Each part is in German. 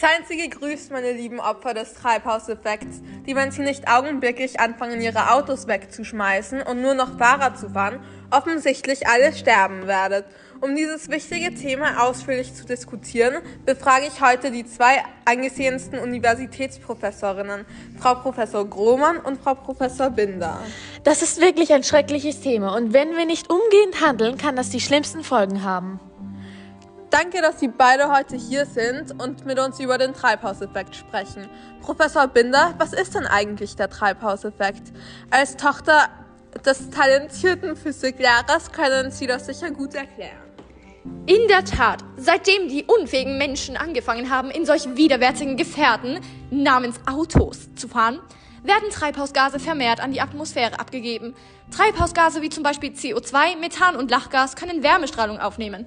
Seien Sie gegrüßt, meine lieben Opfer des Treibhauseffekts, die, wenn Sie nicht augenblicklich anfangen, Ihre Autos wegzuschmeißen und nur noch Fahrrad zu fahren, offensichtlich alle sterben werdet. Um dieses wichtige Thema ausführlich zu diskutieren, befrage ich heute die zwei angesehensten Universitätsprofessorinnen, Frau Professor Grohmann und Frau Professor Binder. Das ist wirklich ein schreckliches Thema und wenn wir nicht umgehend handeln, kann das die schlimmsten Folgen haben. Danke, dass Sie beide heute hier sind und mit uns über den Treibhauseffekt sprechen. Professor Binder, was ist denn eigentlich der Treibhauseffekt? Als Tochter des talentierten Physiklehrers können Sie das sicher gut erklären. In der Tat, seitdem die unfähigen Menschen angefangen haben, in solch widerwärtigen Gefährten namens Autos zu fahren, werden Treibhausgase vermehrt an die Atmosphäre abgegeben. Treibhausgase wie zum Beispiel CO2, Methan und Lachgas können Wärmestrahlung aufnehmen.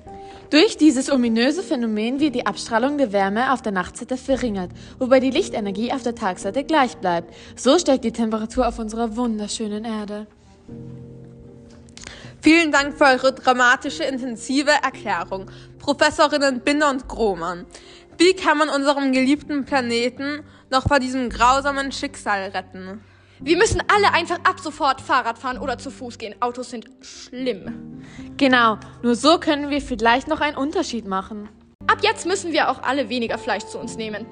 Durch dieses ominöse Phänomen wird die Abstrahlung der Wärme auf der Nachtseite verringert, wobei die Lichtenergie auf der Tagseite gleich bleibt. So steigt die Temperatur auf unserer wunderschönen Erde. Vielen Dank für eure dramatische, intensive Erklärung, Professorinnen Binder und Grohmann. Wie kann man unseren geliebten Planeten noch vor diesem grausamen Schicksal retten? Wir müssen alle einfach ab sofort Fahrrad fahren oder zu Fuß gehen. Autos sind schlimm. Genau, nur so können wir vielleicht noch einen Unterschied machen. Ab jetzt müssen wir auch alle weniger Fleisch zu uns nehmen.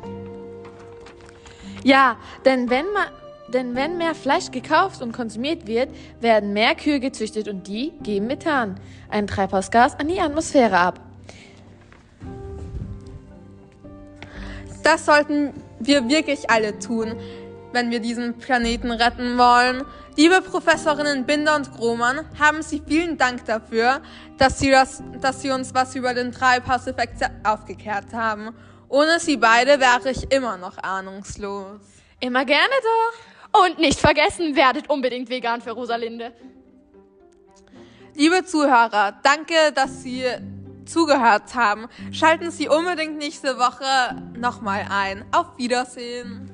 Ja, denn wenn man denn wenn mehr Fleisch gekauft und konsumiert wird, werden mehr Kühe gezüchtet und die geben Methan, ein Treibhausgas, an die Atmosphäre ab. Das sollten wir wirklich alle tun, wenn wir diesen Planeten retten wollen. Liebe Professorinnen Binder und Grohmann, haben Sie vielen Dank dafür, dass Sie, das, dass Sie uns was über den Treibhauseffekt aufgeklärt haben. Ohne Sie beide wäre ich immer noch ahnungslos. Immer gerne doch. Und nicht vergessen, werdet unbedingt vegan für Rosalinde. Liebe Zuhörer, danke, dass Sie zugehört haben. Schalten Sie unbedingt nächste Woche nochmal ein. Auf Wiedersehen.